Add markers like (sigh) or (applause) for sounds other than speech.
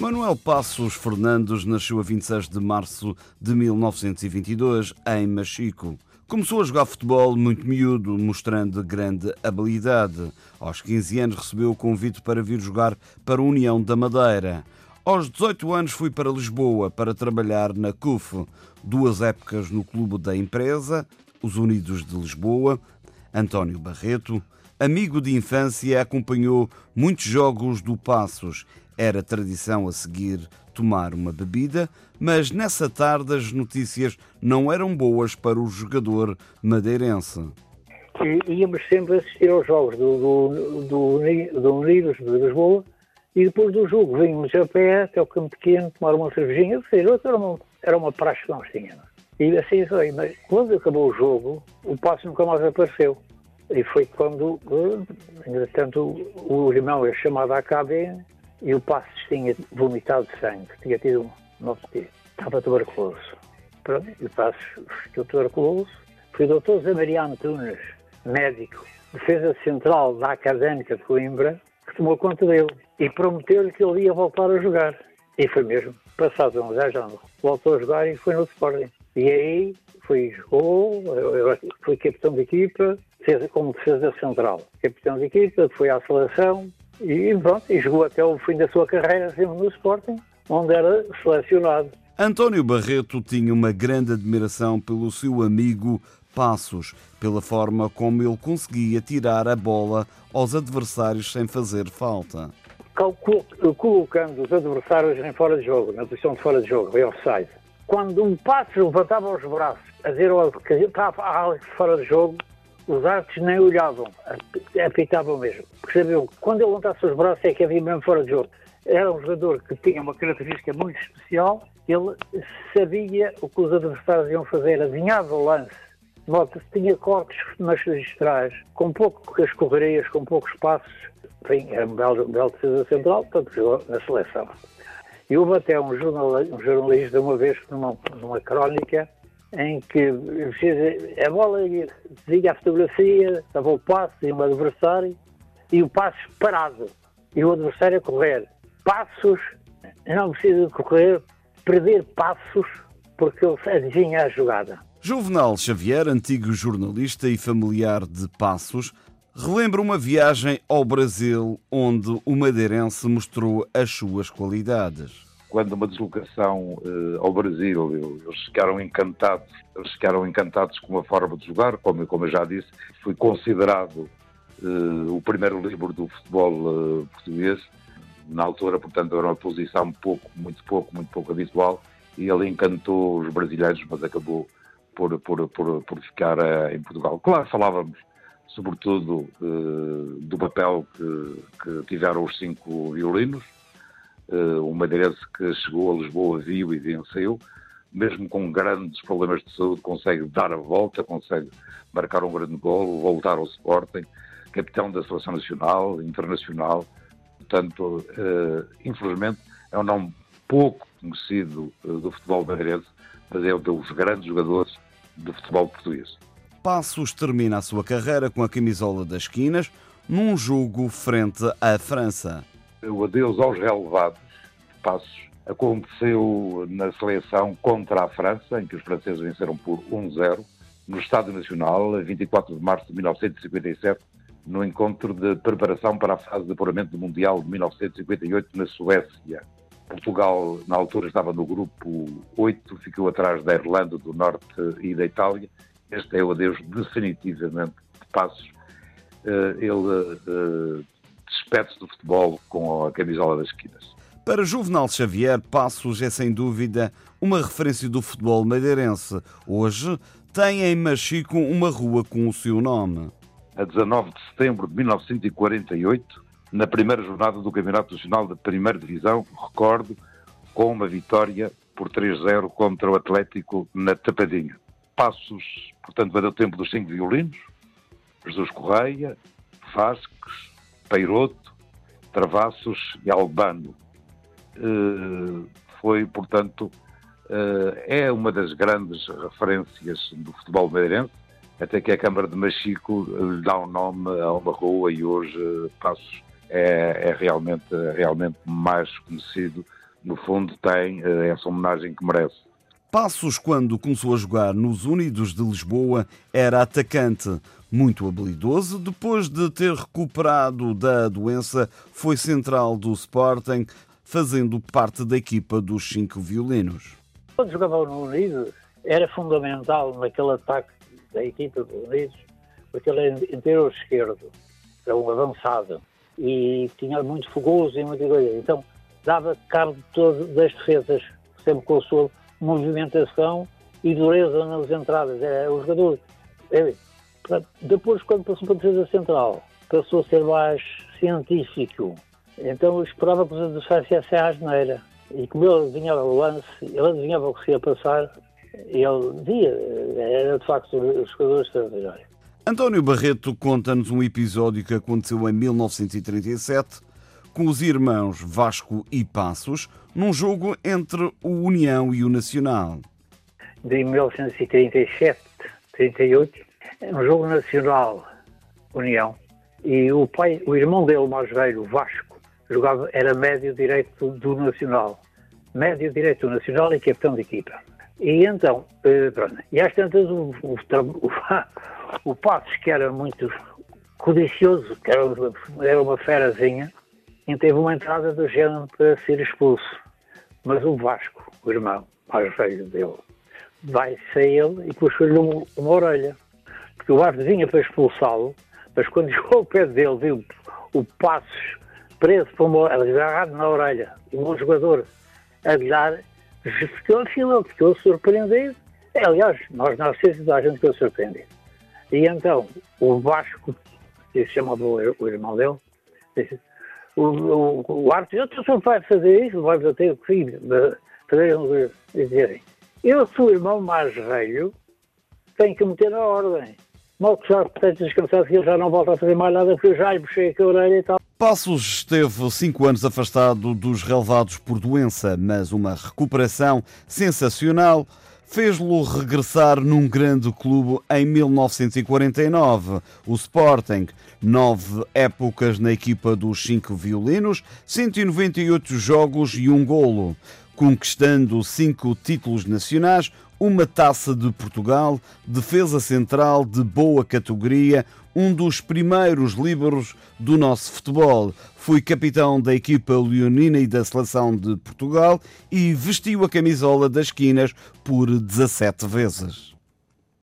Manuel Passos Fernandes nasceu a 26 de março de 1922 em Machico. Começou a jogar futebol muito miúdo, mostrando grande habilidade. Aos 15 anos recebeu o convite para vir jogar para a União da Madeira. Aos 18 anos fui para Lisboa para trabalhar na CUF, duas épocas no clube da empresa, os Unidos de Lisboa. António Barreto, amigo de infância, acompanhou muitos jogos do Passos. Era tradição a seguir tomar uma bebida, mas nessa tarde as notícias não eram boas para o jogador madeirense. Íamos sempre assistir aos jogos do, do, do, do Unidos de Lisboa e depois do jogo vínhamos a pé até o campo pequeno tomar uma cervejinha, seja, era uma, era uma praxe que nós tínhamos. E assim foi, mas quando acabou o jogo, o passo nunca mais apareceu. E foi quando, entretanto, o irmão é chamado à cabine e o passo tinha vomitado sangue, tinha tido um tiro. Estava tuberculoso. Pronto, e o passo ficou tuberculoso. Foi o doutor Zé Mariano Tunes, médico, defesa central da Académica de Coimbra, que tomou conta dele e prometeu-lhe que ele ia voltar a jogar. E foi mesmo. Passados uns 10 anos, voltou a jogar e foi no Sporting. E aí foi, jogou, foi capitão de equipa, fez como defesa central. Capitão de equipa, foi à seleção e pronto, e jogou até o fim da sua carreira sempre no Sporting, onde era selecionado. António Barreto tinha uma grande admiração pelo seu amigo Passos, pela forma como ele conseguia tirar a bola aos adversários sem fazer falta. Colocando os adversários em fora de jogo, na posição de fora de jogo, em offside. Quando um passo levantava os braços a dizer que estava fora de jogo, os árbitros nem olhavam, apitavam mesmo. Porque sabiam quando ele levantasse os braços é que havia mesmo fora de jogo. Era um jogador que tinha uma característica muito especial, ele sabia o que os adversários iam fazer, adivinhava o lance. Nota-se, tinha cortes nas registrais, com poucas correrias, com poucos passos. Enfim, era um belo, um belo defesa central, portanto jogou na seleção. E houve até um jornalista, um jornalista uma vez, numa, numa crónica, em que a bola dizia a fotografia, estava o passo e um adversário, e o passo parado, e o adversário a correr. Passos, não precisa correr, perder passos, porque ele adivinha a jogada. Juvenal Xavier, antigo jornalista e familiar de Passos, relembra uma viagem ao Brasil onde o madeirense mostrou as suas qualidades quando uma deslocação uh, ao Brasil, eles ficaram encantados, eles ficaram encantados com a forma de jogar, como, como eu já disse, foi considerado uh, o primeiro livro do futebol uh, português, na altura, portanto, era uma posição pouco, muito pouco, muito pouco habitual, e ele encantou os brasileiros, mas acabou por, por, por, por ficar em Portugal. Claro, falávamos sobretudo do papel que, que tiveram os cinco violinos, uh, um madeirense que chegou a Lisboa, viu e venceu, mesmo com grandes problemas de saúde, consegue dar a volta, consegue marcar um grande gol, voltar ao Sporting, capitão da Seleção Nacional, Internacional, portanto, uh, infelizmente, é um nome pouco conhecido uh, do futebol madeirense, mas é um dos grandes jogadores do futebol português. Passos termina a sua carreira com a camisola das esquinas num jogo frente à França o adeus aos relevados passos aconteceu na seleção contra a França, em que os franceses venceram por 1-0, no Estádio Nacional, a 24 de março de 1957, no encontro de preparação para a fase de apuramento do Mundial de 1958 na Suécia. Portugal, na altura, estava no grupo 8, ficou atrás da Irlanda do Norte e da Itália. Este é o adeus definitivamente de Passos. Eh, ele despede-se do futebol com a camisola das esquinas. Para Juvenal Xavier, Passos é sem dúvida uma referência do futebol madeirense. Hoje tem em Machico uma rua com o seu nome. A 19 de setembro de 1948, na primeira jornada do Campeonato Nacional da Primeira Divisão, recordo, com uma vitória por 3-0 contra o Atlético na Tapadinha. Passos, portanto, vai dar o tempo dos cinco violinos, Jesus Correia, Vasques, Peiroto, Travassos e Albano. Eh, foi, portanto, eh, é uma das grandes referências do futebol madeirense, até que a Câmara de Machico lhe dá um nome a uma rua e hoje Passos é, é realmente, realmente mais conhecido. No fundo, tem eh, essa homenagem que merece. Passos, quando começou a jogar nos Unidos de Lisboa, era atacante. Muito habilidoso, depois de ter recuperado da doença, foi central do Sporting, fazendo parte da equipa dos cinco violinos. Quando jogava no Unidos, era fundamental naquele ataque da equipa do Unidos, porque ele era interior esquerdo, era um avançado, e tinha muito fogoso e muita coisa. Então, dava cabo de todo das defesas, sempre com a sua movimentação e dureza nas entradas. Era o jogador. Depois, quando passou para a defesa central, passou a ser mais científico. Então eu esperava que os adversários viessem à asneira. E como ele adivinhava o lance, ele adivinhava o que se ia passar, ele via, era de facto o jogador extraordinário. António Barreto conta-nos um episódio que aconteceu em 1937 com os irmãos Vasco e Passos num jogo entre o União e o Nacional. De 1937, 38, um jogo nacional União e o pai, o irmão dele mais velho, Vasco, jogava era médio direito do Nacional, médio direito do Nacional e capitão de equipa. E então, eh, pronto, e às tantas o, o, o, o Passos, que era muito codicioso, que era, era uma ferazinha, e teve uma entrada do género para ser expulso. Mas o Vasco, o irmão mais velho dele, vai ser ele e puxou-lhe uma, uma, orelha. Porque o Vasco vinha para expulsá-lo, mas quando (laughs) chegou ao pé dele, viu o Passos preso uma, agarrado na orelha, um jogador a lhe ficou aquilo, ficou surpreendido. É, aliás, nós na assistência a gente ficou surpreendido. E então, o Vasco, que se chamava o, irmão dele, disse, o, o, o árbitro, o senhor vai fazer isso, vai bater o filho, fazer dizerem, eu sou o irmão mais velho, tenho que meter na ordem. Mal que já portanto descansado que ele já não volta a fazer mais nada porque eu já lhe puxei a orelha e tal. Passos esteve cinco anos afastado dos relevados por doença, mas uma recuperação sensacional fez-lo regressar num grande clube em 1949, o Sporting. Nove épocas na equipa dos cinco violinos, 198 jogos e um golo, conquistando cinco títulos nacionais, uma taça de Portugal, defesa central de boa categoria, um dos primeiros líberos do nosso futebol. Foi capitão da equipa leonina e da seleção de Portugal e vestiu a camisola das esquinas por 17 vezes.